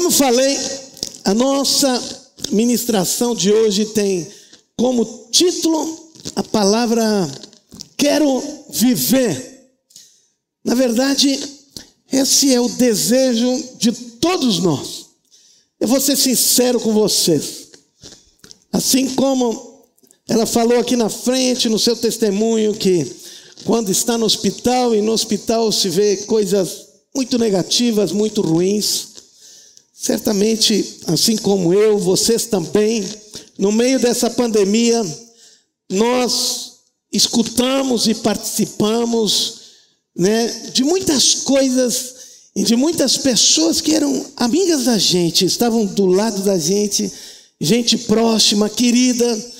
Como falei, a nossa ministração de hoje tem como título a palavra quero viver. Na verdade, esse é o desejo de todos nós. Eu vou ser sincero com vocês. Assim como ela falou aqui na frente, no seu testemunho, que quando está no hospital e no hospital se vê coisas muito negativas, muito ruins. Certamente, assim como eu, vocês também, no meio dessa pandemia, nós escutamos e participamos né, de muitas coisas e de muitas pessoas que eram amigas da gente, estavam do lado da gente, gente próxima, querida,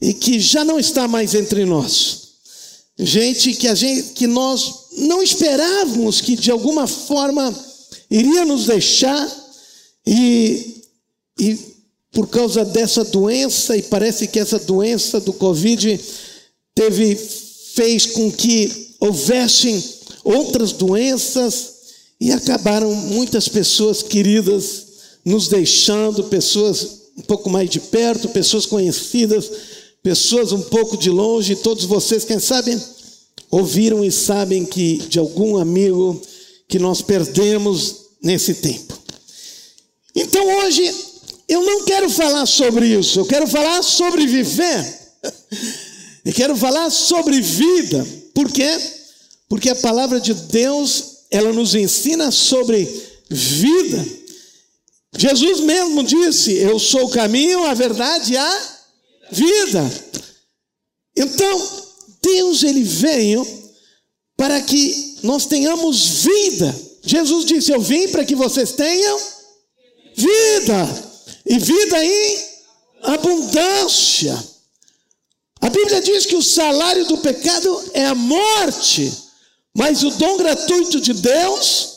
e que já não está mais entre nós. Gente que, a gente, que nós não esperávamos que de alguma forma iria nos deixar, e, e por causa dessa doença, e parece que essa doença do Covid teve, fez com que houvessem outras doenças, e acabaram muitas pessoas queridas nos deixando, pessoas um pouco mais de perto, pessoas conhecidas, pessoas um pouco de longe, todos vocês, quem sabe, ouviram e sabem que de algum amigo que nós perdemos nesse tempo. Então hoje eu não quero falar sobre isso, eu quero falar sobre viver. E quero falar sobre vida. Por quê? Porque a palavra de Deus ela nos ensina sobre vida. Jesus mesmo disse: Eu sou o caminho, a verdade e a vida. Então, Deus ele veio para que nós tenhamos vida. Jesus disse: Eu vim para que vocês tenham vida, e vida em abundância. A Bíblia diz que o salário do pecado é a morte. Mas o dom gratuito de Deus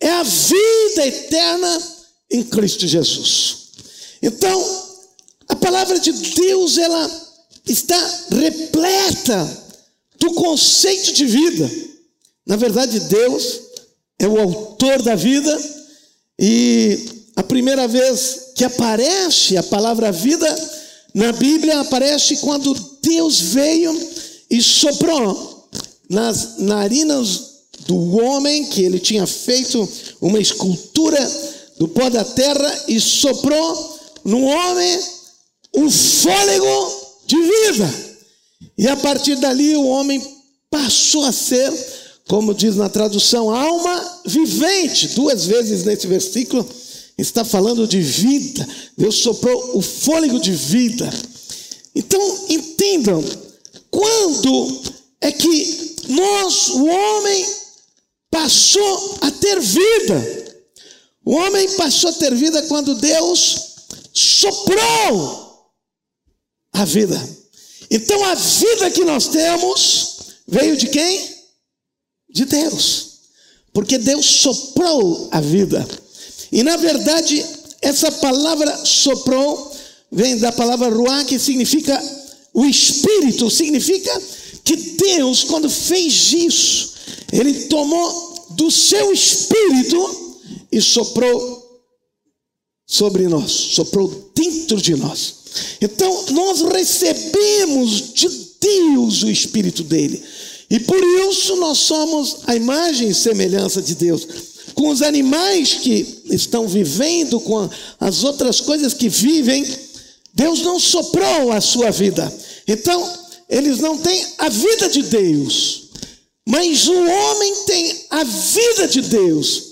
é a vida eterna em Cristo Jesus. Então, a palavra de Deus, ela está repleta do conceito de vida. Na verdade, Deus é o autor da vida e a primeira vez que aparece a palavra vida na Bíblia aparece quando Deus veio e soprou nas narinas do homem, que ele tinha feito uma escultura do pó da terra e soprou no homem o fôlego de vida. E a partir dali o homem passou a ser, como diz na tradução, alma vivente. Duas vezes nesse versículo está falando de vida. Deus soprou o fôlego de vida. Então, entendam, quando é que nós, o homem, passou a ter vida. O homem passou a ter vida quando Deus soprou a vida. Então a vida que nós temos veio de quem? De Deus. Porque Deus soprou a vida. E na verdade, essa palavra soprou vem da palavra ruá, que significa o espírito, significa que Deus, quando fez isso, Ele tomou do seu espírito e soprou sobre nós, soprou dentro de nós. Então, nós recebemos de Deus o espírito dele. E por isso nós somos a imagem e semelhança de Deus. Com os animais que estão vivendo, com as outras coisas que vivem, Deus não soprou a sua vida. Então, eles não têm a vida de Deus, mas o homem tem a vida de Deus.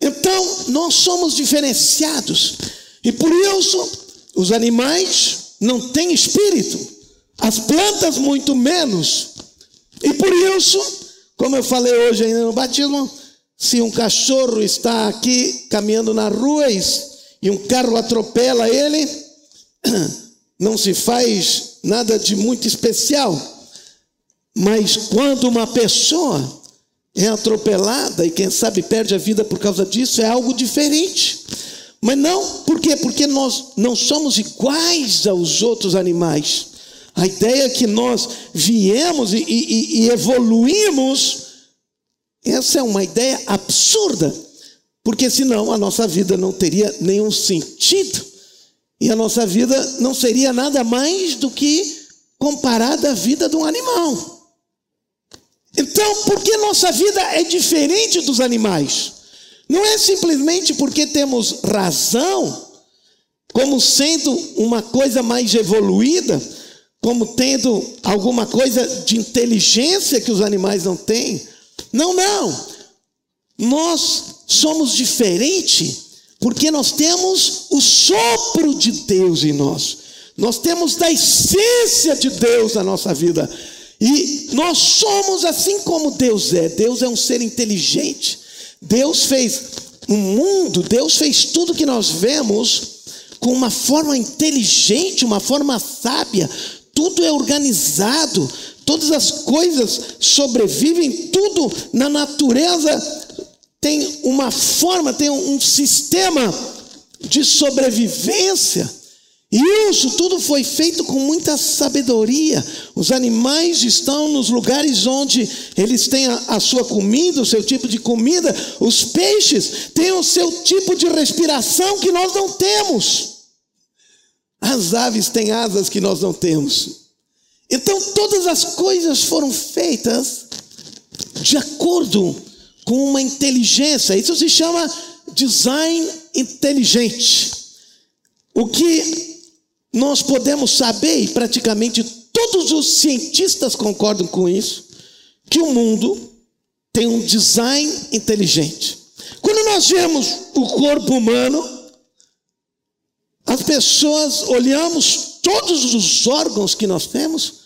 Então, nós somos diferenciados, e por isso, os animais não têm espírito, as plantas, muito menos, e por isso, como eu falei hoje ainda no batismo, se um cachorro está aqui caminhando na rua e um carro atropela ele, não se faz nada de muito especial. Mas quando uma pessoa é atropelada e quem sabe perde a vida por causa disso, é algo diferente. Mas não, por quê? Porque nós não somos iguais aos outros animais. A ideia é que nós viemos e, e, e evoluímos, essa é uma ideia absurda. porque senão a nossa vida não teria nenhum sentido e a nossa vida não seria nada mais do que comparada à vida de um animal. Então, por que nossa vida é diferente dos animais? Não é simplesmente porque temos razão, como sendo uma coisa mais evoluída, como tendo alguma coisa de inteligência que os animais não têm. Não, não. Nós somos diferentes porque nós temos o sopro de Deus em nós. Nós temos da essência de Deus na nossa vida. E nós somos assim como Deus é. Deus é um ser inteligente. Deus fez o um mundo, Deus fez tudo que nós vemos com uma forma inteligente, uma forma sábia. Tudo é organizado, todas as coisas sobrevivem, tudo na natureza tem uma forma, tem um sistema de sobrevivência. E isso tudo foi feito com muita sabedoria. Os animais estão nos lugares onde eles têm a, a, sua comida, o seu tipo de comida. Os peixes têm o seu tipo de respiração que nós não temos. As aves têm asas que nós não temos. Então todas as coisas foram feitas de acordo com uma inteligência. Isso se chama design inteligente. O que nós podemos saber, e praticamente todos os cientistas concordam com isso, que o mundo tem um design inteligente. Quando nós vemos o corpo humano, as pessoas olhamos todos os órgãos que nós temos,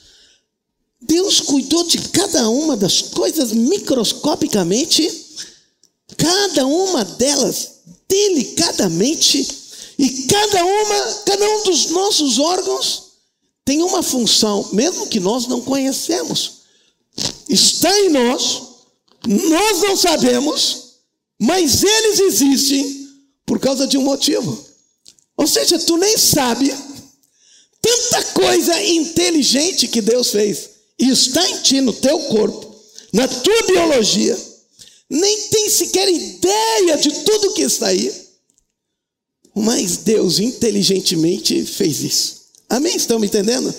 Deus cuidou de cada uma das coisas microscopicamente, cada uma delas delicadamente e cada uma, cada um dos nossos órgãos tem uma função, mesmo que nós não conhecemos. Está em nós, nós não sabemos, mas eles existem por causa de um motivo. Ou seja, tu nem sabe tanta coisa inteligente que Deus fez e está em ti, no teu corpo, na tua biologia, nem tem sequer ideia de tudo que está aí. Mas Deus inteligentemente fez isso. Amém? Estão me entendendo?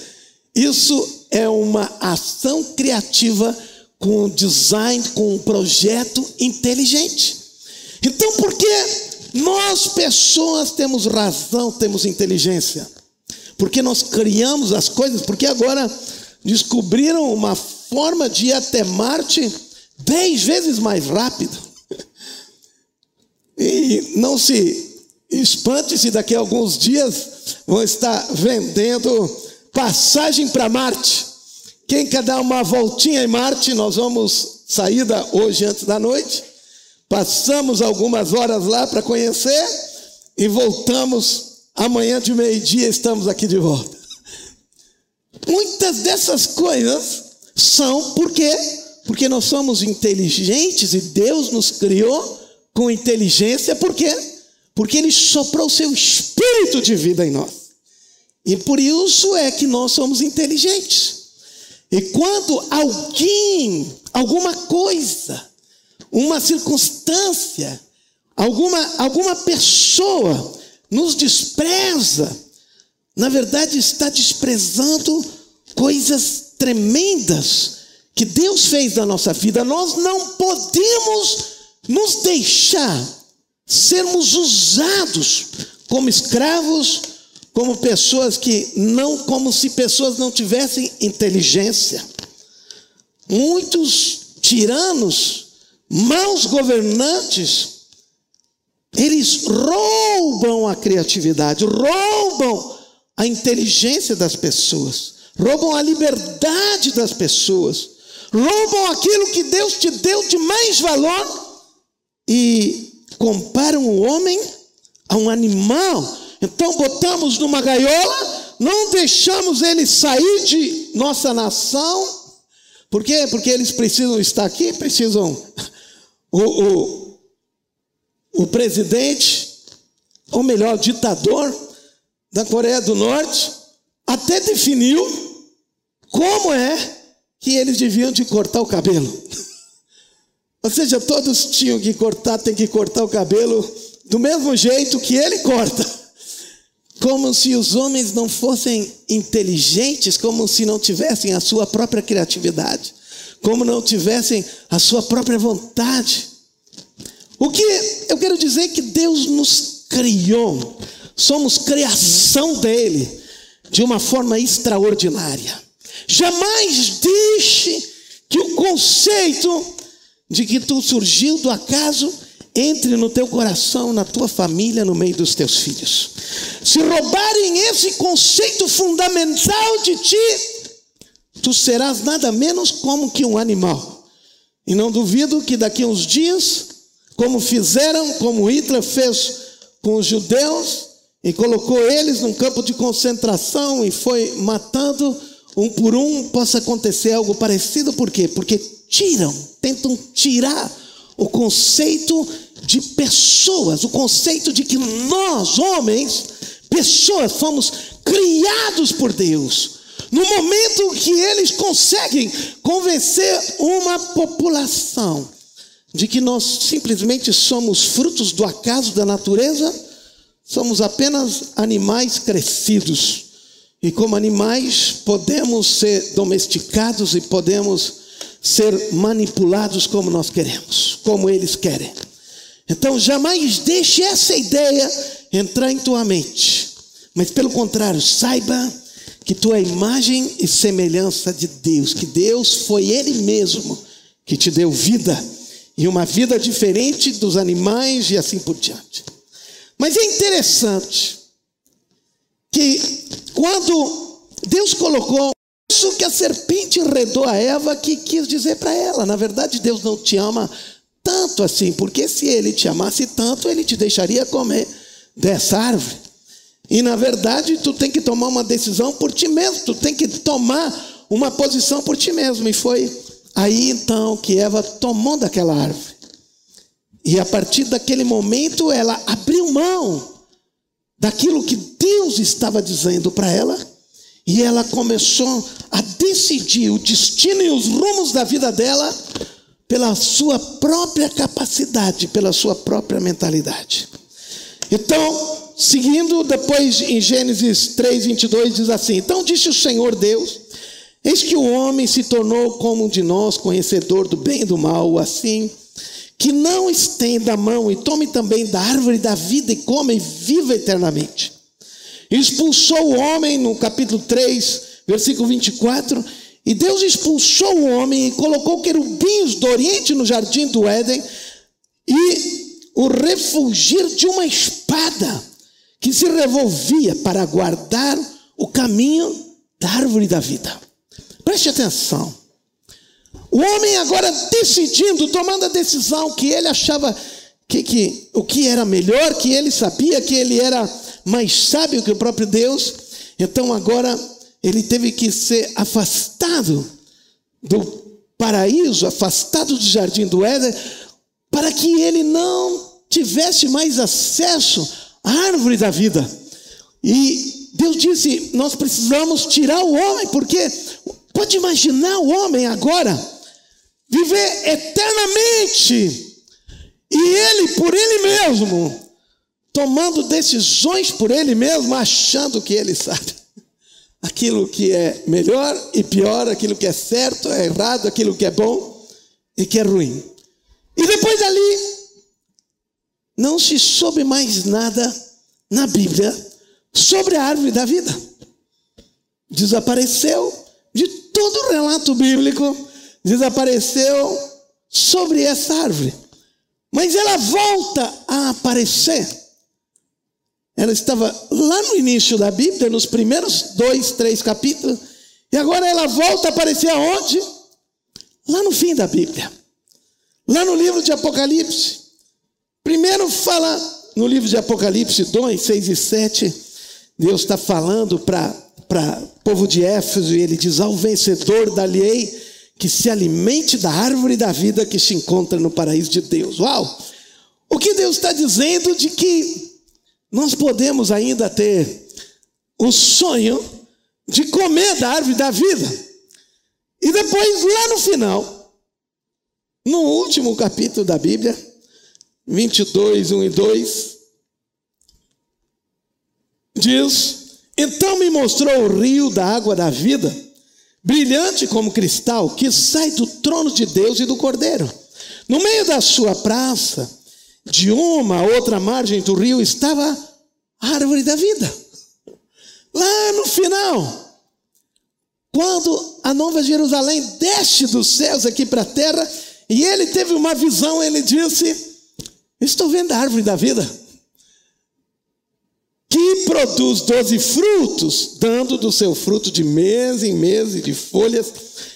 Isso é uma ação criativa com design, com um projeto inteligente. Então, por que nós, pessoas, temos razão, temos inteligência? Porque nós criamos as coisas, porque agora descobriram uma forma de ir até Marte dez vezes mais rápido. E não se Espante se daqui a alguns dias vão estar vendendo passagem para Marte. Quem quer dar uma voltinha em Marte, nós vamos sair da, hoje antes da noite. Passamos algumas horas lá para conhecer e voltamos amanhã de meio-dia estamos aqui de volta. Muitas dessas coisas são porque porque nós somos inteligentes e Deus nos criou com inteligência, por quê? Porque ele soprou o seu espírito de vida em nós. E por isso é que nós somos inteligentes. E quando alguém, alguma coisa, uma circunstância, alguma, alguma pessoa nos despreza, na verdade está desprezando coisas tremendas que Deus fez na nossa vida. Nós não podemos nos deixar sermos usados como escravos, como pessoas que não, como se pessoas não tivessem inteligência. Muitos tiranos, maus governantes, eles roubam a criatividade, roubam a inteligência das pessoas, roubam a liberdade das pessoas, roubam aquilo que Deus te deu de mais valor e comparam o homem a um animal. Então botamos numa gaiola, não deixamos ele sair de nossa nação. Por quê? Porque eles precisam estar aqui, precisam. O, o, o presidente, ou melhor, ditador da Coreia do Norte, até definiu como é que eles deviam de cortar o cabelo. Ou seja, todos tinham que cortar, tem que cortar o cabelo do mesmo jeito que ele corta. Como se os homens não fossem inteligentes, como se não tivessem a sua própria criatividade, como não tivessem a sua própria vontade. O que eu quero dizer é que Deus nos criou, somos criação dele, de uma forma extraordinária. Jamais deixe que o conceito de que tu surgiu do acaso entre no teu coração, na tua família, no meio dos teus filhos. Se roubarem esse conceito fundamental de ti, tu serás nada menos como que um animal. E não duvido que daqui a uns dias, como fizeram, como Hitler fez com os judeus, e colocou eles num campo de concentração e foi matando um por um, possa acontecer algo parecido, por quê? Porque tiram, tentam tirar o conceito de pessoas, o conceito de que nós, homens, pessoas, fomos criados por Deus. No momento que eles conseguem convencer uma população de que nós simplesmente somos frutos do acaso da natureza, somos apenas animais crescidos. E como animais, podemos ser domesticados e podemos ser manipulados como nós queremos, como eles querem. Então, jamais deixe essa ideia entrar em tua mente, mas pelo contrário, saiba que tu é imagem e semelhança de Deus, que Deus foi Ele mesmo que te deu vida e uma vida diferente dos animais e assim por diante. Mas é interessante que quando Deus colocou isso que a serpente enredou a Eva que quis dizer para ela. Na verdade, Deus não te ama tanto assim, porque se ele te amasse tanto, ele te deixaria comer dessa árvore. E na verdade, tu tem que tomar uma decisão por ti mesmo, tu tem que tomar uma posição por ti mesmo. E foi aí então que Eva tomou daquela árvore. E a partir daquele momento, ela abriu mão daquilo que Deus estava dizendo para ela e ela começou a decidir o destino e os rumos da vida dela pela sua própria capacidade, pela sua própria mentalidade. Então, seguindo depois em Gênesis 3, 22, diz assim: Então disse o Senhor Deus: Eis que o homem se tornou como um de nós, conhecedor do bem e do mal, assim que não estenda a mão e tome também da árvore da vida e coma e viva eternamente. Expulsou o homem no capítulo 3, versículo 24. E Deus expulsou o homem e colocou querubins do Oriente no jardim do Éden e o refugir de uma espada que se revolvia para guardar o caminho da árvore da vida. Preste atenção. O homem agora decidindo, tomando a decisão que ele achava que, que o que era melhor, que ele sabia que ele era mais sábio que o próprio Deus. Então agora ele teve que ser afastado do paraíso, afastado do jardim do Éden, para que ele não tivesse mais acesso à árvore da vida. E Deus disse: Nós precisamos tirar o homem, porque pode imaginar o homem agora viver eternamente e ele por ele mesmo tomando decisões por ele mesmo, achando que ele sabe aquilo que é melhor e pior, aquilo que é certo, é errado, aquilo que é bom e que é ruim. E depois ali, não se soube mais nada na Bíblia sobre a árvore da vida. Desapareceu de todo o relato bíblico, desapareceu sobre essa árvore. Mas ela volta a aparecer ela estava lá no início da Bíblia, nos primeiros dois, três capítulos, e agora ela volta a aparecer aonde? Lá no fim da Bíblia. Lá no livro de Apocalipse. Primeiro fala no livro de Apocalipse 2, 6 e 7. Deus está falando para o povo de Éfeso e ele diz: Ao vencedor da-lhe que se alimente da árvore da vida que se encontra no paraíso de Deus. Uau! O que Deus está dizendo de que nós podemos ainda ter o sonho de comer da árvore da vida. E depois, lá no final, no último capítulo da Bíblia, 22, 1 e 2, diz: Então me mostrou o rio da água da vida, brilhante como cristal, que sai do trono de Deus e do Cordeiro. No meio da sua praça, de uma a outra margem do rio, estava a árvore da vida. Lá no final, quando a Nova Jerusalém desce dos céus aqui para a terra, e ele teve uma visão, ele disse: Estou vendo a árvore da vida que produz doze frutos, dando do seu fruto de mês em mês e de folhas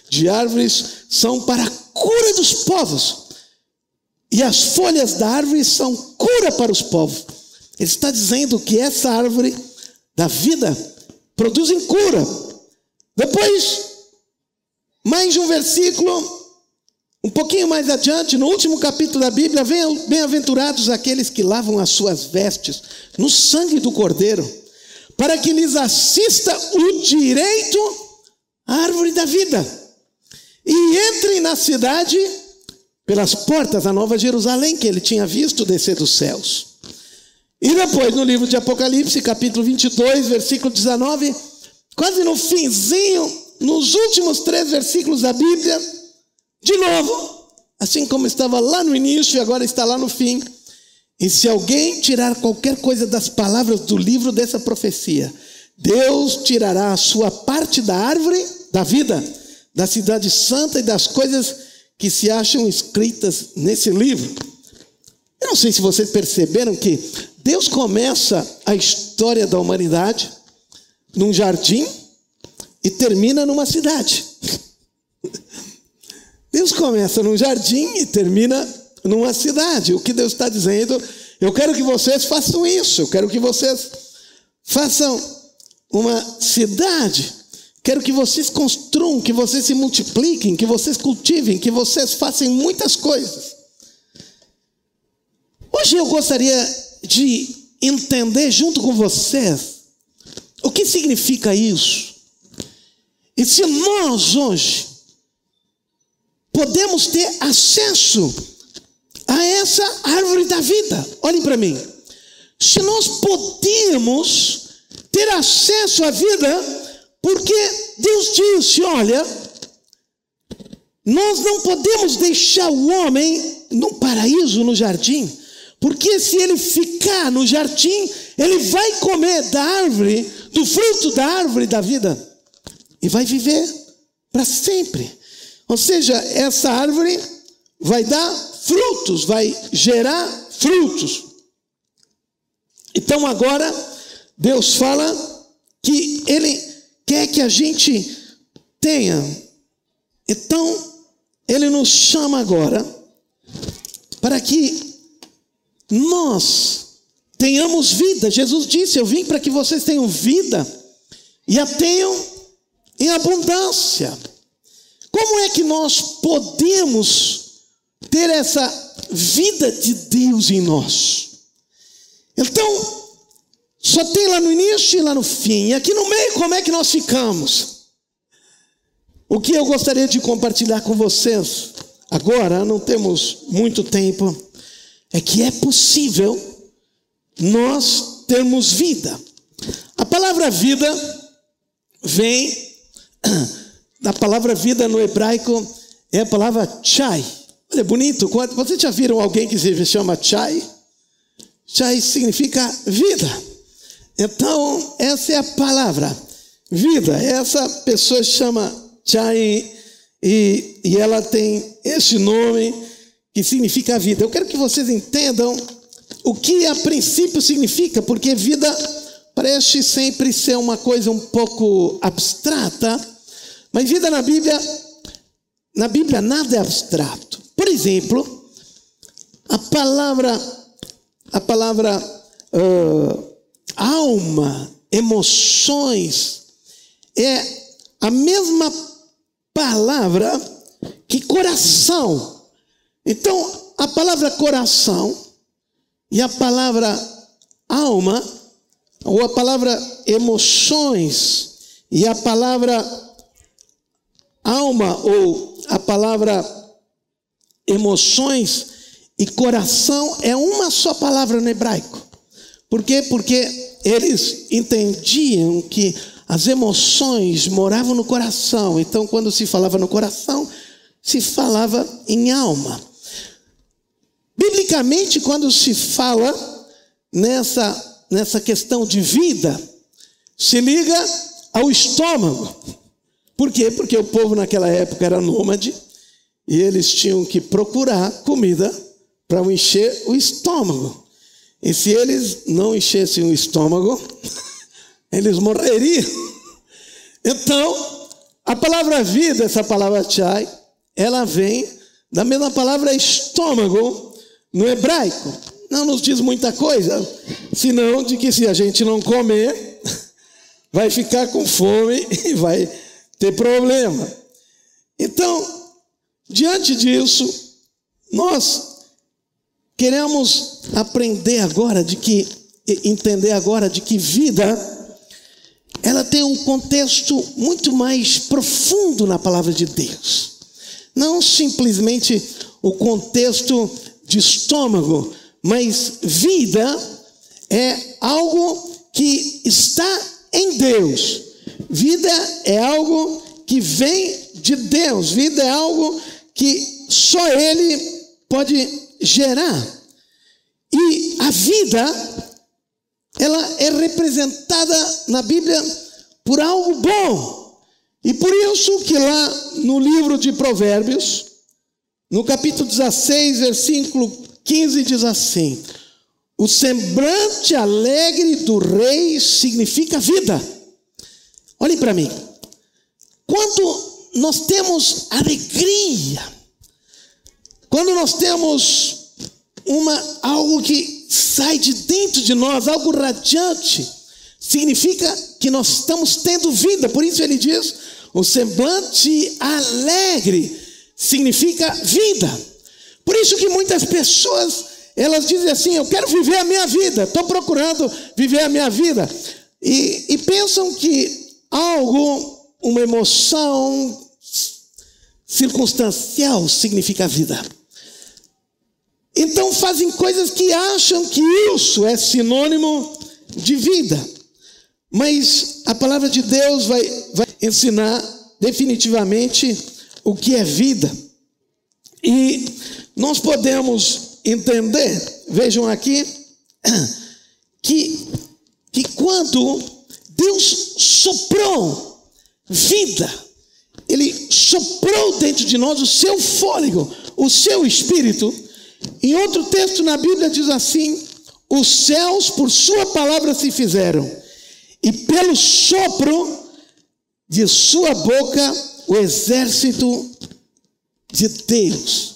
de árvores, são para a cura dos povos. E as folhas da árvore são cura para os povos. Ele está dizendo que essa árvore da vida produz cura. Depois, mais um versículo, um pouquinho mais adiante, no último capítulo da Bíblia, bem-aventurados aqueles que lavam as suas vestes no sangue do Cordeiro, para que lhes assista o direito à árvore da vida, e entrem na cidade pelas portas da Nova Jerusalém, que ele tinha visto descer dos céus. E depois, no livro de Apocalipse, capítulo 22, versículo 19, quase no finzinho, nos últimos três versículos da Bíblia, de novo, assim como estava lá no início e agora está lá no fim. E se alguém tirar qualquer coisa das palavras do livro dessa profecia, Deus tirará a sua parte da árvore da vida, da cidade santa e das coisas que se acham escritas nesse livro. Eu não sei se vocês perceberam que Deus começa a história da humanidade num jardim e termina numa cidade. Deus começa num jardim e termina numa cidade. O que Deus está dizendo, eu quero que vocês façam isso, eu quero que vocês façam uma cidade. Quero que vocês construam, que vocês se multipliquem, que vocês cultivem, que vocês façam muitas coisas. Hoje eu gostaria de entender junto com vocês o que significa isso. E se nós hoje podemos ter acesso a essa árvore da vida. Olhem para mim. Se nós podemos ter acesso à vida, porque Deus disse: olha, nós não podemos deixar o homem no paraíso, no jardim, porque se ele ficar no jardim, ele vai comer da árvore, do fruto da árvore da vida, e vai viver para sempre. Ou seja, essa árvore vai dar frutos, vai gerar frutos. Então agora, Deus fala que Ele quer que a gente tenha. Então, Ele nos chama agora para que nós tenhamos vida. Jesus disse: Eu vim para que vocês tenham vida e a tenham em abundância. Como é que nós podemos ter essa vida de Deus em nós? Então, só tem lá no início e lá no fim. E aqui no meio, como é que nós ficamos? O que eu gostaria de compartilhar com vocês agora, não temos muito tempo, é que é possível nós termos vida. A palavra vida vem a palavra vida no hebraico é a palavra chai. Olha, bonito. Vocês já viram alguém que se chama chai? Chai significa vida. Então, essa é a palavra. Vida. Essa pessoa chama chai e, e ela tem esse nome que significa vida. Eu quero que vocês entendam o que a princípio significa, porque vida parece sempre ser uma coisa um pouco abstrata. Mas vida na Bíblia, na Bíblia nada é abstrato. Por exemplo, a palavra, a palavra uh, alma, emoções, é a mesma palavra que coração. Então, a palavra coração e a palavra alma, ou a palavra emoções e a palavra alma ou a palavra emoções e coração é uma só palavra no hebraico. Por quê? Porque eles entendiam que as emoções moravam no coração. Então, quando se falava no coração, se falava em alma. Biblicamente, quando se fala nessa, nessa questão de vida, se liga ao estômago. Por quê? Porque o povo naquela época era nômade e eles tinham que procurar comida para encher o estômago. E se eles não enchessem o estômago, eles morreriam. Então, a palavra vida, essa palavra chai, ela vem da mesma palavra estômago no hebraico. Não nos diz muita coisa, senão de que se a gente não comer, vai ficar com fome e vai ter problema. Então, diante disso, nós Queremos aprender agora de que, entender agora de que vida, ela tem um contexto muito mais profundo na palavra de Deus. Não simplesmente o contexto de estômago, mas vida é algo que está em Deus. Vida é algo que vem de Deus. Vida é algo que só Ele pode gerar. E a vida, ela é representada na Bíblia por algo bom. E por isso que lá no livro de Provérbios, no capítulo 16, versículo 15, diz assim: O semblante alegre do rei significa vida. Olhem para mim. Quando nós temos alegria, quando nós temos uma algo que sai de dentro de nós, algo radiante, significa que nós estamos tendo vida. Por isso ele diz: o semblante alegre significa vida. Por isso que muitas pessoas elas dizem assim: eu quero viver a minha vida, estou procurando viver a minha vida. E, e pensam que algo, uma emoção circunstancial significa vida. Então fazem coisas que acham que isso é sinônimo de vida. Mas a palavra de Deus vai, vai ensinar definitivamente o que é vida. E nós podemos entender, vejam aqui, que, que quando Deus soprou vida, Ele soprou dentro de nós o seu fôlego, o seu espírito, em outro texto na Bíblia diz assim: os céus por sua palavra se fizeram, e pelo sopro de sua boca o exército de Deus.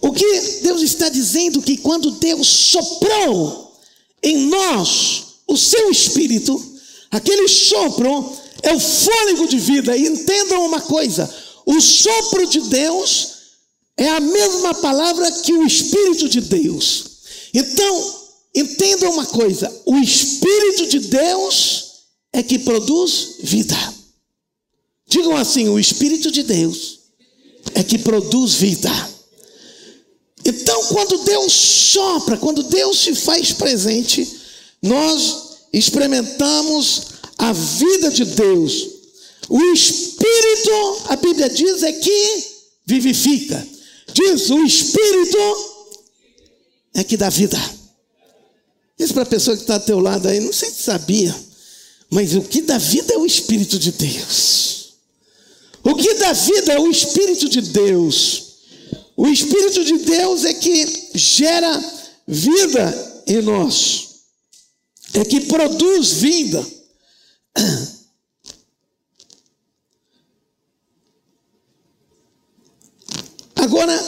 O que Deus está dizendo que quando Deus soprou em nós o seu espírito, aquele sopro é o fôlego de vida. E entendam uma coisa: o sopro de Deus é a mesma palavra que o Espírito de Deus. Então, entenda uma coisa: o Espírito de Deus é que produz vida. Digam assim: o Espírito de Deus é que produz vida. Então, quando Deus sopra, quando Deus se faz presente, nós experimentamos a vida de Deus. O Espírito, a Bíblia diz, é que vivifica. Diz: o Espírito é que dá vida. Diz para a pessoa que está ao teu lado aí, não sei se sabia, mas o que dá vida é o Espírito de Deus. O que dá vida é o Espírito de Deus. O Espírito de Deus é que gera vida em nós, é que produz vida. Agora,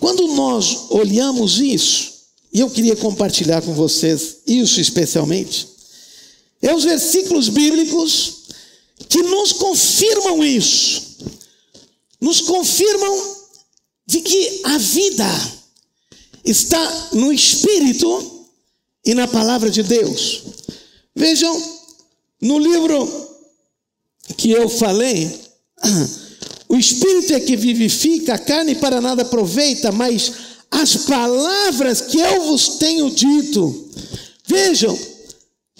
quando nós olhamos isso, e eu queria compartilhar com vocês isso especialmente, é os versículos bíblicos que nos confirmam isso, nos confirmam de que a vida está no Espírito e na palavra de Deus. Vejam, no livro que eu falei, o espírito é que vivifica, a carne para nada aproveita, mas as palavras que eu vos tenho dito. Vejam,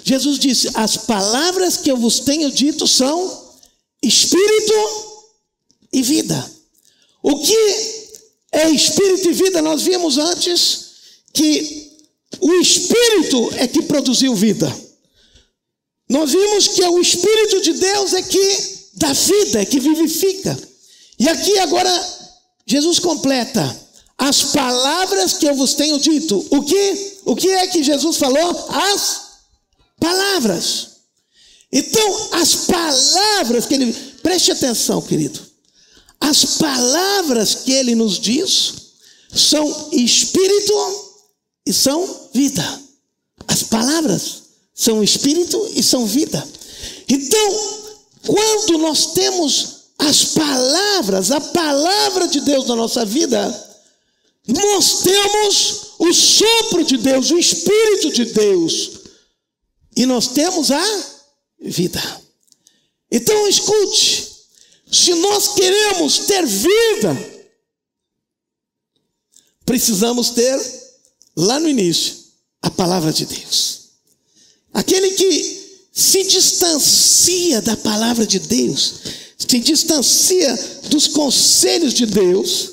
Jesus disse: As palavras que eu vos tenho dito são espírito e vida. O que é espírito e vida? Nós vimos antes que o espírito é que produziu vida. Nós vimos que é o espírito de Deus é que dá vida, é que vivifica. E aqui agora Jesus completa as palavras que eu vos tenho dito. O que? O que é que Jesus falou? As palavras. Então, as palavras que ele. Preste atenção, querido. As palavras que ele nos diz são espírito e são vida. As palavras são espírito e são vida. Então, quando nós temos as palavras, a palavra de Deus na nossa vida, nós temos o sopro de Deus, o Espírito de Deus, e nós temos a vida. Então escute, se nós queremos ter vida, precisamos ter, lá no início, a palavra de Deus. Aquele que se distancia da palavra de Deus, se distancia dos conselhos de Deus,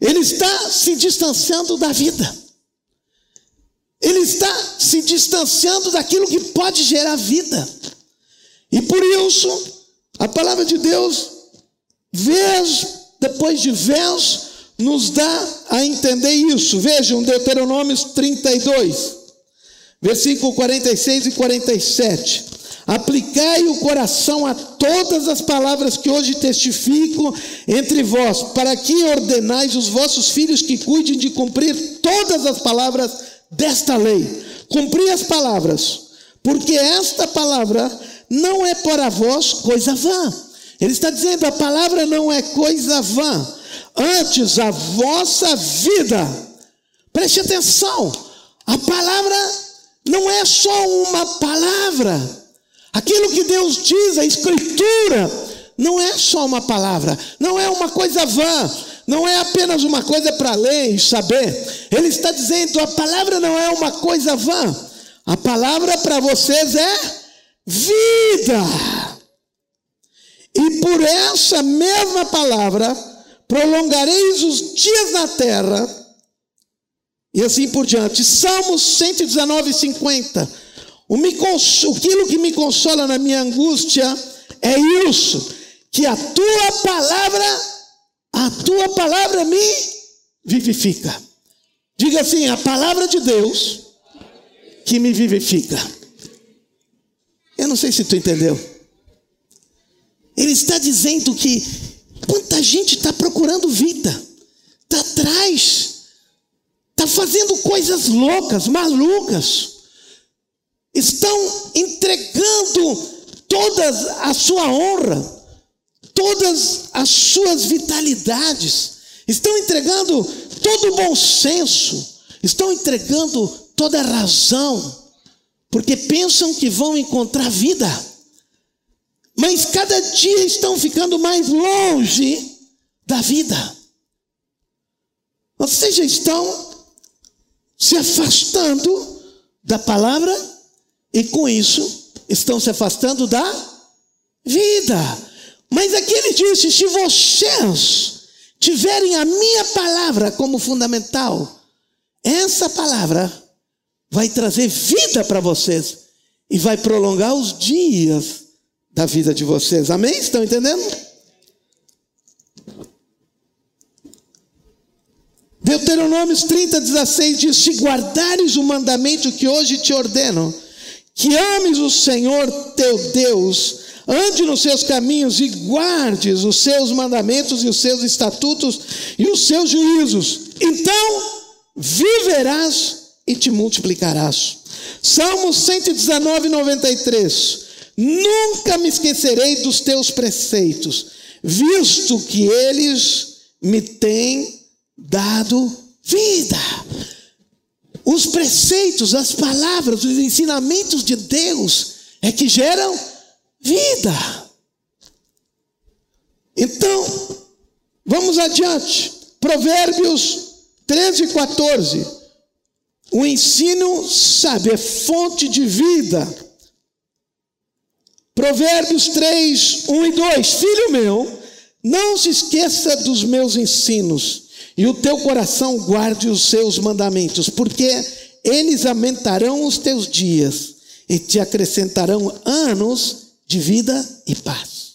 ele está se distanciando da vida. Ele está se distanciando daquilo que pode gerar vida. E por isso, a palavra de Deus, vez depois de vez, nos dá a entender isso. Vejam Deuteronômio 32, versículo 46 e 47. Aplicai o coração a todas as palavras que hoje testifico entre vós, para que ordenais os vossos filhos que cuidem de cumprir todas as palavras desta lei. Cumprir as palavras, porque esta palavra não é para vós coisa vã. Ele está dizendo: a palavra não é coisa vã, antes a vossa vida. Preste atenção, a palavra não é só uma palavra. Aquilo que Deus diz, a Escritura, não é só uma palavra, não é uma coisa vã, não é apenas uma coisa para ler e saber. Ele está dizendo: a palavra não é uma coisa vã, a palavra para vocês é vida. E por essa mesma palavra, prolongareis os dias na terra, e assim por diante. Salmos 119, 50. O me aquilo que me consola na minha angústia é isso, que a tua palavra, a tua palavra me vivifica. Diga assim, a palavra de Deus que me vivifica. Eu não sei se tu entendeu. Ele está dizendo que quanta gente está procurando vida, está atrás, está fazendo coisas loucas, malucas. Estão entregando toda a sua honra, todas as suas vitalidades, estão entregando todo o bom senso, estão entregando toda a razão, porque pensam que vão encontrar vida, mas cada dia estão ficando mais longe da vida. Vocês já estão se afastando da palavra e com isso estão se afastando da vida. Mas aqui ele disse: se vocês tiverem a minha palavra como fundamental, essa palavra vai trazer vida para vocês e vai prolongar os dias da vida de vocês. Amém? Estão entendendo? Deuteronômio 30, 16 diz: Se guardares o mandamento que hoje te ordeno, que ames o Senhor teu Deus, ande nos seus caminhos e guardes os seus mandamentos e os seus estatutos e os seus juízos. Então viverás e te multiplicarás. Salmo 119, 93. Nunca me esquecerei dos teus preceitos, visto que eles me têm dado vida. Os preceitos, as palavras, os ensinamentos de Deus é que geram vida. Então, Vamos adiante. Provérbios 13 e 14. O ensino sábio é fonte de vida. Provérbios 3, 1 e 2. Filho meu, não se esqueça dos meus ensinos, e o teu coração guarde os seus mandamentos, porque eles aumentarão os teus dias e te acrescentarão anos de vida e paz.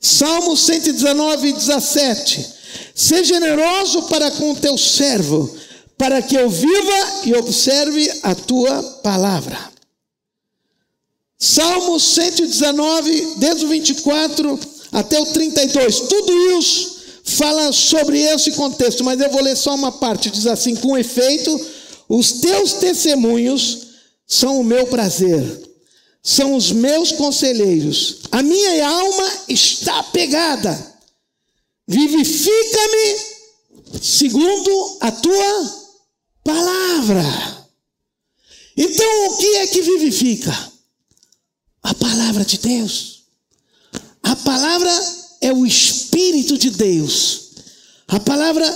Salmo 119, 17. Seja generoso para com o teu servo, para que eu viva e observe a tua palavra. Salmo 119, desde o 24 até o 32. Tudo isso fala sobre esse contexto, mas eu vou ler só uma parte. Diz assim: Com efeito, os teus testemunhos são o meu prazer, são os meus conselheiros. A minha alma está pegada. Vivifica-me segundo a tua palavra. Então, o que é que vivifica? A palavra de Deus. A palavra é o Espírito de Deus. A palavra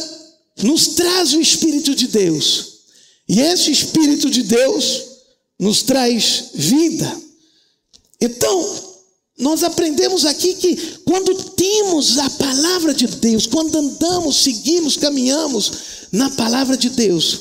nos traz o Espírito de Deus. E esse Espírito de Deus nos traz vida. Então, nós aprendemos aqui que quando temos a palavra de Deus, quando andamos, seguimos, caminhamos na palavra de Deus,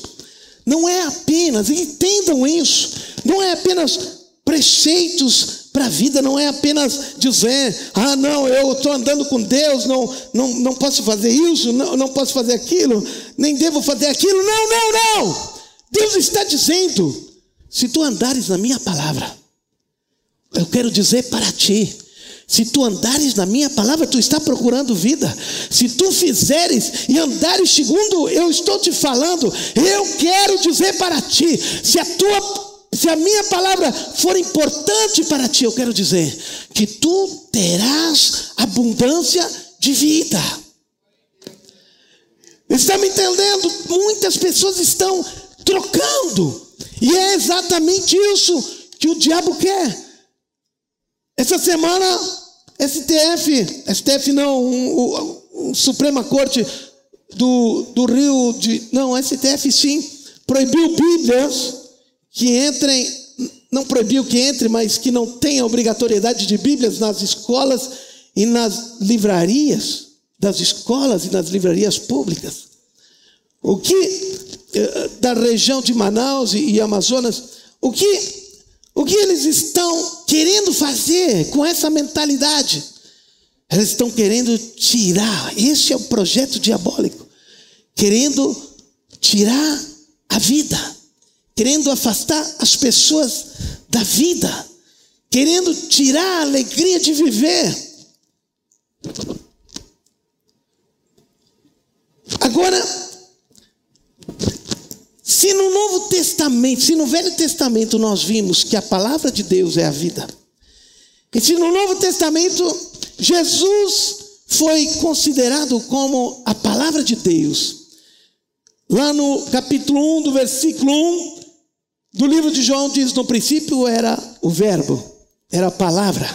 não é apenas, entendam isso, não é apenas preceitos para a vida não é apenas dizer, ah, não, eu estou andando com Deus, não, não, não posso fazer isso, não, não posso fazer aquilo, nem devo fazer aquilo. Não, não, não. Deus está dizendo: se tu andares na minha palavra, eu quero dizer para ti, se tu andares na minha palavra, tu está procurando vida. Se tu fizeres e andares segundo eu estou te falando, eu quero dizer para ti, se a tua se a minha palavra for importante para ti, eu quero dizer que tu terás abundância de vida. Está me entendendo? Muitas pessoas estão trocando, e é exatamente isso que o diabo quer. Essa semana, STF, STF não, um, um, um Suprema Corte do, do Rio de. Não, STF sim, proibiu Bíblias que entrem, não proibiu que entre, mas que não tenha obrigatoriedade de Bíblias nas escolas e nas livrarias das escolas e nas livrarias públicas. O que eh, da região de Manaus e Amazonas, o que o que eles estão querendo fazer com essa mentalidade? Eles estão querendo tirar, esse é o projeto diabólico, querendo tirar a vida querendo afastar as pessoas da vida, querendo tirar a alegria de viver. Agora, se no Novo Testamento, se no Velho Testamento nós vimos que a palavra de Deus é a vida, e se no Novo Testamento Jesus foi considerado como a palavra de Deus, lá no capítulo 1, do versículo 1, do livro de João diz: no princípio era o Verbo, era a palavra.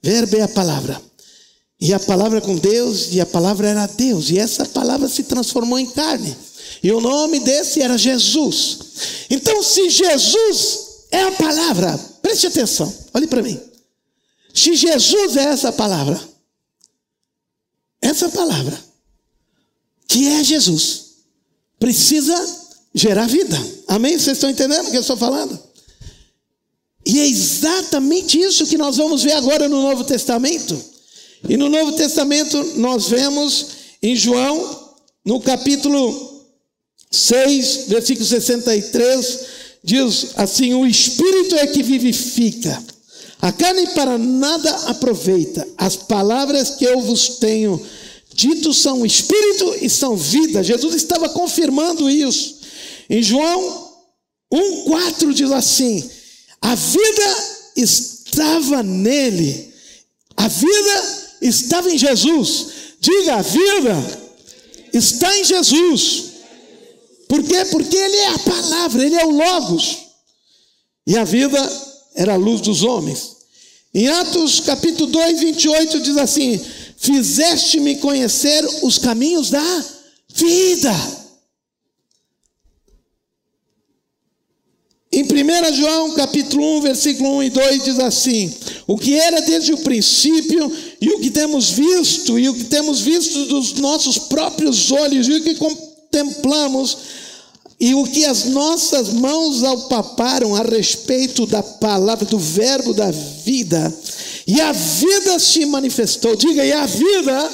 Verbo é a palavra. E a palavra com Deus, e a palavra era Deus, e essa palavra se transformou em carne. E o nome desse era Jesus. Então, se Jesus é a palavra, preste atenção, olhe para mim. Se Jesus é essa palavra, essa palavra, que é Jesus, precisa gerar vida. Amém? Vocês estão entendendo o que eu estou falando? E é exatamente isso que nós vamos ver agora no Novo Testamento. E no Novo Testamento nós vemos em João, no capítulo 6, versículo 63, diz assim: O Espírito é que vivifica, a carne para nada aproveita. As palavras que eu vos tenho dito são Espírito e são vida. Jesus estava confirmando isso. Em João 1,4 diz assim: a vida estava nele, a vida estava em Jesus. Diga, a vida está em Jesus. Por quê? Porque Ele é a palavra, Ele é o Logos. E a vida era a luz dos homens. Em Atos capítulo 2, 28 diz assim: fizeste-me conhecer os caminhos da vida. Em 1 João capítulo 1, versículo 1 e 2 diz assim: O que era desde o princípio, e o que temos visto, e o que temos visto dos nossos próprios olhos, e o que contemplamos, e o que as nossas mãos alpaparam a respeito da palavra, do verbo da vida, e a vida se manifestou. Diga, e a vida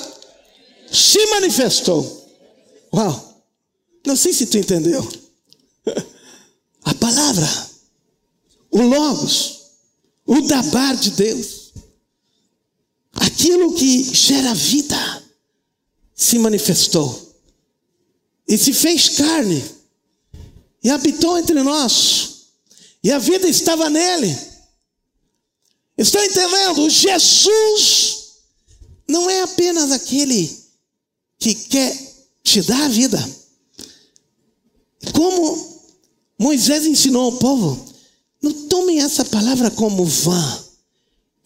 se manifestou. Uau! Não sei se tu entendeu. Palavra, o Logos, o Dabar de Deus, aquilo que gera vida, se manifestou e se fez carne e habitou entre nós, e a vida estava nele. Estão entendendo? Jesus não é apenas aquele que quer te dar a vida. Como Moisés ensinou ao povo: não tomem essa palavra como vã,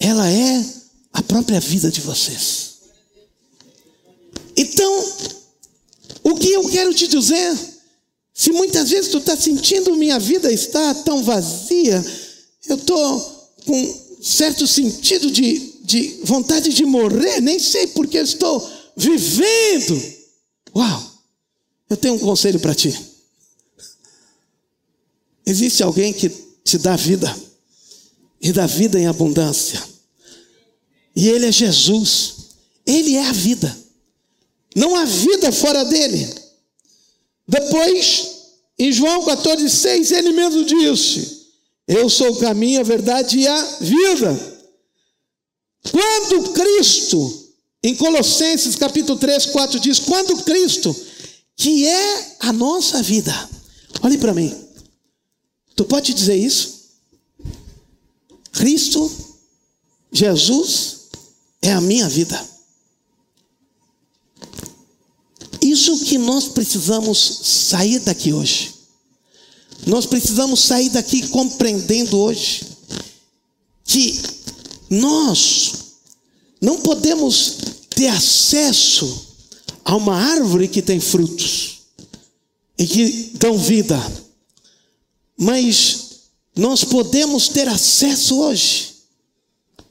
ela é a própria vida de vocês. Então, o que eu quero te dizer, se muitas vezes tu está sentindo minha vida está tão vazia, eu estou com certo sentido de, de vontade de morrer, nem sei porque eu estou vivendo. Uau! Eu tenho um conselho para ti. Existe alguém que te dá vida e dá vida em abundância. E Ele é Jesus. Ele é a vida. Não há vida fora dele. Depois, em João 14, 6, ele mesmo disse: Eu sou o caminho, a verdade e a vida. Quando Cristo, em Colossenses capítulo 3, 4, diz: Quando Cristo, que é a nossa vida, olhe para mim. Tu pode dizer isso? Cristo, Jesus, é a minha vida. Isso que nós precisamos sair daqui hoje. Nós precisamos sair daqui compreendendo hoje que nós não podemos ter acesso a uma árvore que tem frutos e que dão vida mas nós podemos ter acesso hoje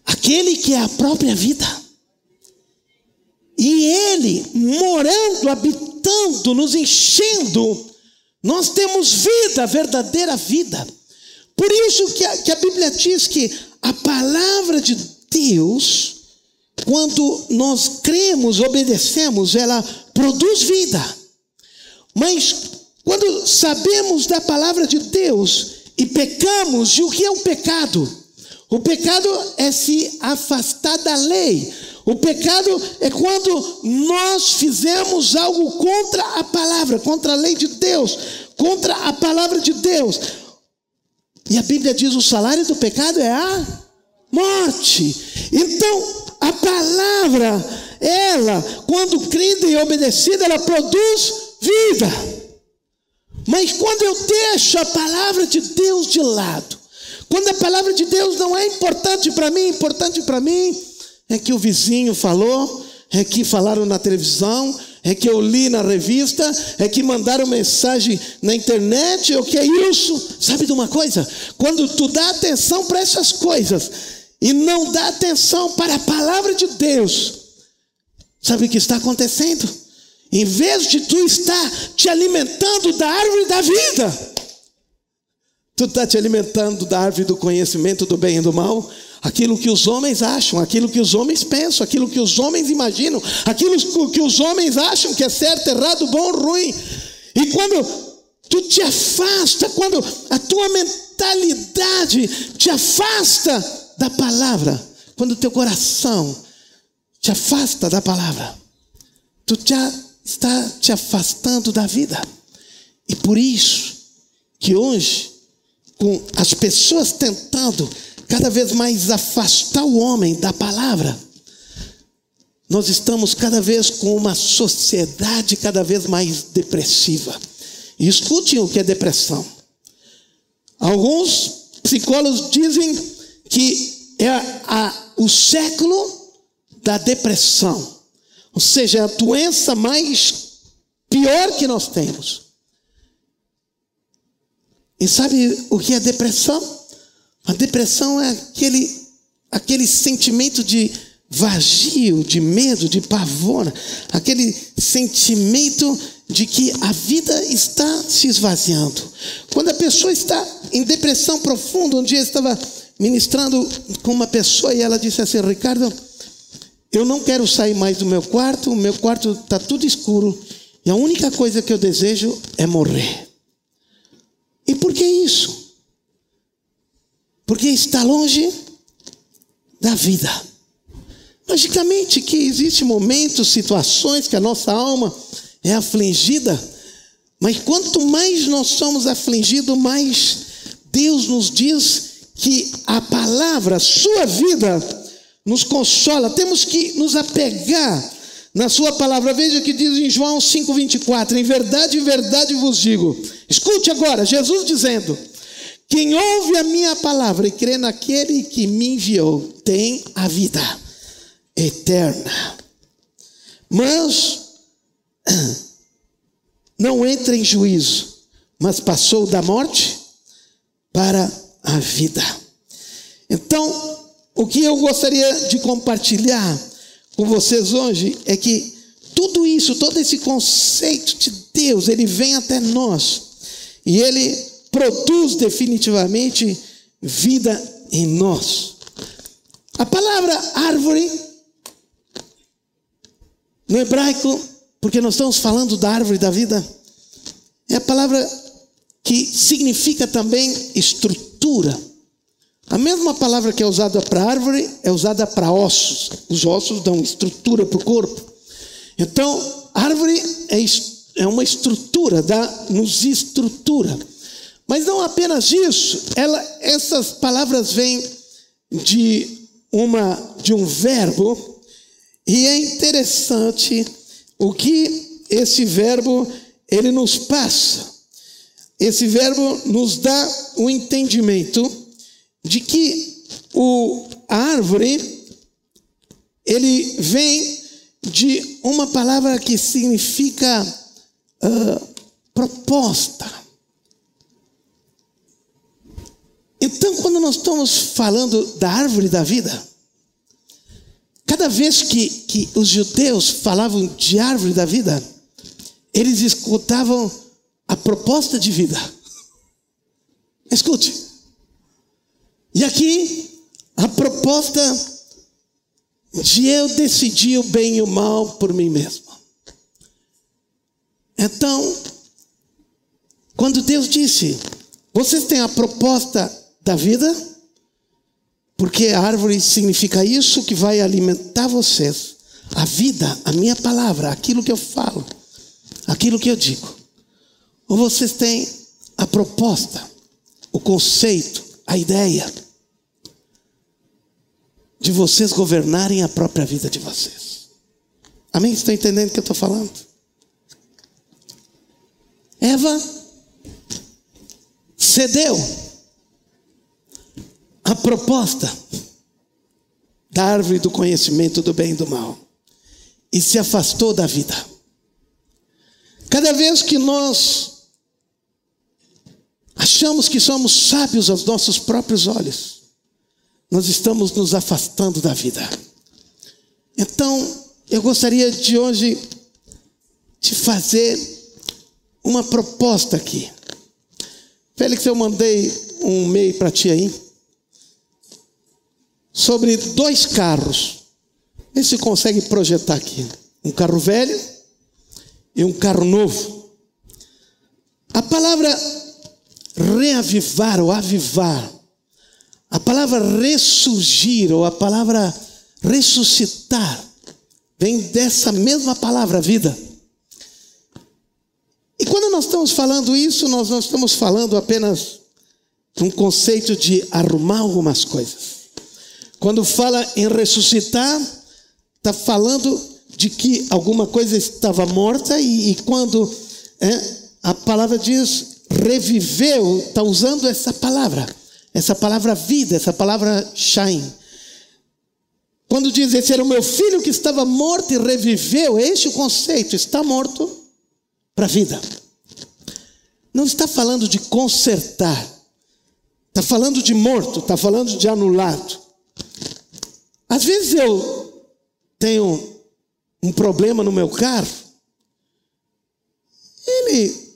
àquele que é a própria vida. E ele morando, habitando, nos enchendo, nós temos vida, verdadeira vida. Por isso que a, que a Bíblia diz que a palavra de Deus, quando nós cremos, obedecemos, ela produz vida. Mas quando sabemos da palavra de Deus e pecamos, e o que é o pecado? O pecado é se afastar da lei. O pecado é quando nós fizemos algo contra a palavra, contra a lei de Deus, contra a palavra de Deus. E a Bíblia diz: o salário do pecado é a morte. Então, a palavra, ela, quando crida e obedecida, ela produz vida. Mas quando eu deixo a palavra de Deus de lado, quando a palavra de Deus não é importante para mim, importante para mim é que o vizinho falou, é que falaram na televisão, é que eu li na revista, é que mandaram mensagem na internet, é o que é isso? Sabe de uma coisa? Quando tu dá atenção para essas coisas e não dá atenção para a palavra de Deus, sabe o que está acontecendo? Em vez de tu estar te alimentando da árvore da vida, tu está te alimentando da árvore do conhecimento do bem e do mal, aquilo que os homens acham, aquilo que os homens pensam, aquilo que os homens imaginam, aquilo que os homens acham que é certo, errado, bom, ruim. E quando tu te afasta, quando a tua mentalidade te afasta da palavra, quando o teu coração te afasta da palavra, tu te está te afastando da vida. E por isso que hoje, com as pessoas tentando cada vez mais afastar o homem da palavra, nós estamos cada vez com uma sociedade cada vez mais depressiva. E escutem o que é depressão. Alguns psicólogos dizem que é a, o século da depressão. Ou seja, é a doença mais pior que nós temos. E sabe o que é depressão? A depressão é aquele, aquele sentimento de vazio, de medo, de pavor, aquele sentimento de que a vida está se esvaziando. Quando a pessoa está em depressão profunda, um dia eu estava ministrando com uma pessoa e ela disse assim: Ricardo, eu não quero sair mais do meu quarto, o meu quarto está tudo escuro e a única coisa que eu desejo é morrer. E por que isso? Porque está longe da vida. Logicamente que existem momentos, situações que a nossa alma é afligida, mas quanto mais nós somos afligidos, mais Deus nos diz que a palavra, a sua vida, nos consola. Temos que nos apegar na sua palavra. Veja que diz em João 5:24, em verdade, em verdade vos digo. Escute agora, Jesus dizendo: quem ouve a minha palavra e crê naquele que me enviou, tem a vida eterna. Mas não entra em juízo, mas passou da morte para a vida. Então, o que eu gostaria de compartilhar com vocês hoje é que tudo isso, todo esse conceito de Deus, ele vem até nós e ele produz definitivamente vida em nós. A palavra árvore, no hebraico, porque nós estamos falando da árvore da vida, é a palavra que significa também estrutura. A mesma palavra que é usada para árvore é usada para ossos. Os ossos dão estrutura para o corpo. Então, árvore é, é uma estrutura, dá, nos estrutura. Mas não apenas isso, ela, essas palavras vêm de, uma, de um verbo, e é interessante o que esse verbo ele nos passa. Esse verbo nos dá o um entendimento de que o, a árvore, ele vem de uma palavra que significa uh, proposta. Então, quando nós estamos falando da árvore da vida, cada vez que, que os judeus falavam de árvore da vida, eles escutavam a proposta de vida. Escute. E aqui, a proposta de eu decidir o bem e o mal por mim mesmo. Então, quando Deus disse: Vocês têm a proposta da vida, porque a árvore significa isso que vai alimentar vocês, a vida, a minha palavra, aquilo que eu falo, aquilo que eu digo. Ou vocês têm a proposta, o conceito, a ideia de vocês governarem a própria vida de vocês. Amém? Estão entendendo o que eu estou falando? Eva cedeu a proposta da árvore do conhecimento do bem e do mal e se afastou da vida. Cada vez que nós achamos que somos sábios aos nossos próprios olhos, nós estamos nos afastando da vida. Então, eu gostaria de hoje te fazer uma proposta aqui. Félix, eu mandei um e-mail para ti aí sobre dois carros. Vê se consegue projetar aqui. Um carro velho e um carro novo. A palavra reavivar ou avivar a palavra ressurgir ou a palavra ressuscitar vem dessa mesma palavra vida. E quando nós estamos falando isso, nós não estamos falando apenas de um conceito de arrumar algumas coisas. Quando fala em ressuscitar, está falando de que alguma coisa estava morta e, e quando é, a palavra diz reviveu, está usando essa palavra essa palavra vida, essa palavra shine. Quando diz esse era o meu filho que estava morto e reviveu, é esse o conceito, está morto para a vida. Não está falando de consertar, está falando de morto, está falando de anulado. Às vezes eu tenho um problema no meu carro, ele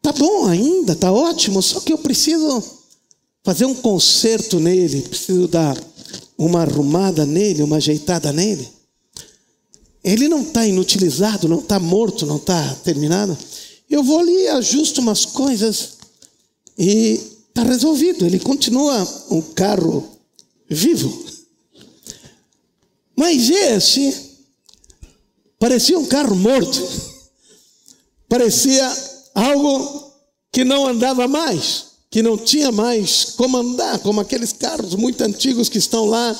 tá bom ainda, tá ótimo, só que eu preciso fazer um conserto nele, preciso dar uma arrumada nele, uma ajeitada nele. Ele não está inutilizado, não está morto, não está terminado. Eu vou ali, ajusto umas coisas e está resolvido. Ele continua um carro vivo. Mas esse parecia um carro morto. Parecia algo que não andava mais que não tinha mais como andar, como aqueles carros muito antigos que estão lá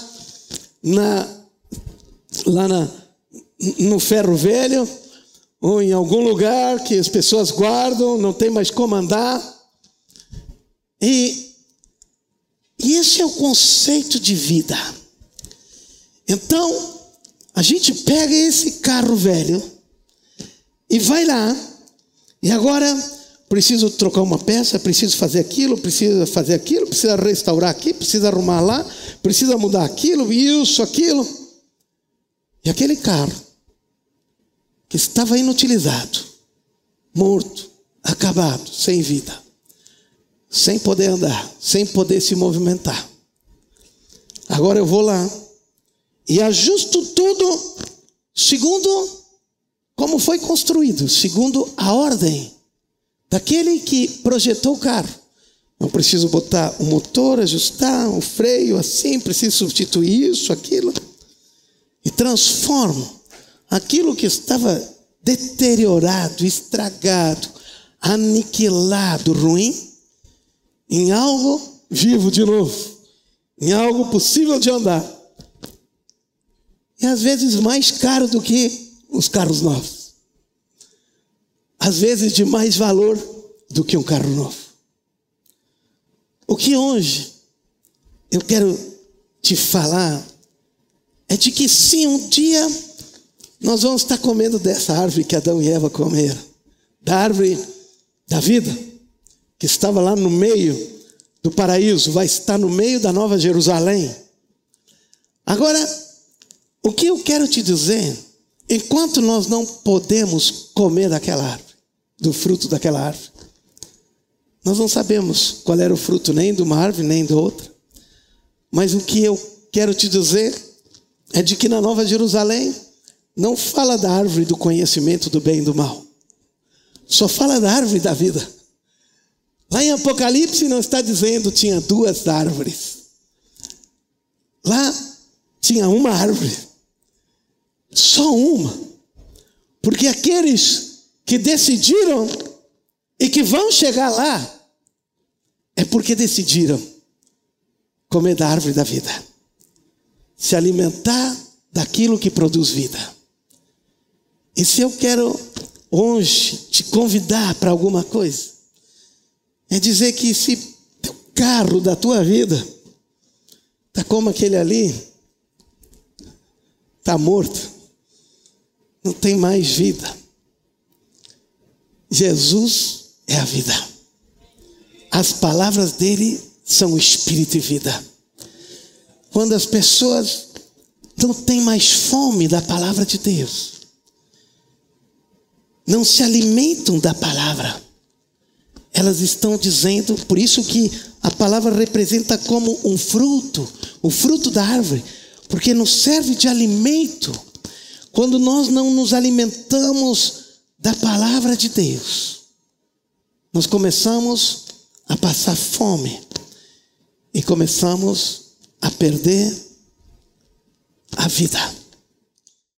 na, lá na, no ferro velho, ou em algum lugar que as pessoas guardam, não tem mais como andar. E, e esse é o conceito de vida. Então, a gente pega esse carro velho e vai lá, e agora preciso trocar uma peça, preciso fazer aquilo, preciso fazer aquilo, precisa restaurar aqui, precisa arrumar lá, precisa mudar aquilo, isso, aquilo. E aquele carro que estava inutilizado, morto, acabado, sem vida, sem poder andar, sem poder se movimentar. Agora eu vou lá e ajusto tudo segundo como foi construído, segundo a ordem daquele que projetou o carro. Não preciso botar o motor, ajustar o freio assim, preciso substituir isso, aquilo. E transformo aquilo que estava deteriorado, estragado, aniquilado, ruim, em algo vivo de novo, em algo possível de andar. E às vezes mais caro do que os carros novos às vezes de mais valor do que um carro novo. O que hoje eu quero te falar é de que sim, um dia nós vamos estar comendo dessa árvore que Adão e Eva comeram, da árvore da vida, que estava lá no meio do paraíso, vai estar no meio da Nova Jerusalém. Agora, o que eu quero te dizer, enquanto nós não podemos comer daquela árvore, do fruto daquela árvore. Nós não sabemos qual era o fruto nem de uma árvore nem de outra. Mas o que eu quero te dizer é de que na Nova Jerusalém não fala da árvore do conhecimento do bem e do mal. Só fala da árvore da vida. Lá em Apocalipse não está dizendo tinha duas árvores. Lá tinha uma árvore. Só uma. Porque aqueles que decidiram e que vão chegar lá, é porque decidiram comer da árvore da vida, se alimentar daquilo que produz vida. E se eu quero hoje te convidar para alguma coisa, é dizer que se o carro da tua vida está como aquele ali, está morto, não tem mais vida. Jesus é a vida. As palavras dele são espírito e vida. Quando as pessoas não têm mais fome da palavra de Deus, não se alimentam da palavra, elas estão dizendo, por isso que a palavra representa como um fruto, o fruto da árvore, porque nos serve de alimento. Quando nós não nos alimentamos da palavra de Deus, nós começamos a passar fome e começamos a perder a vida.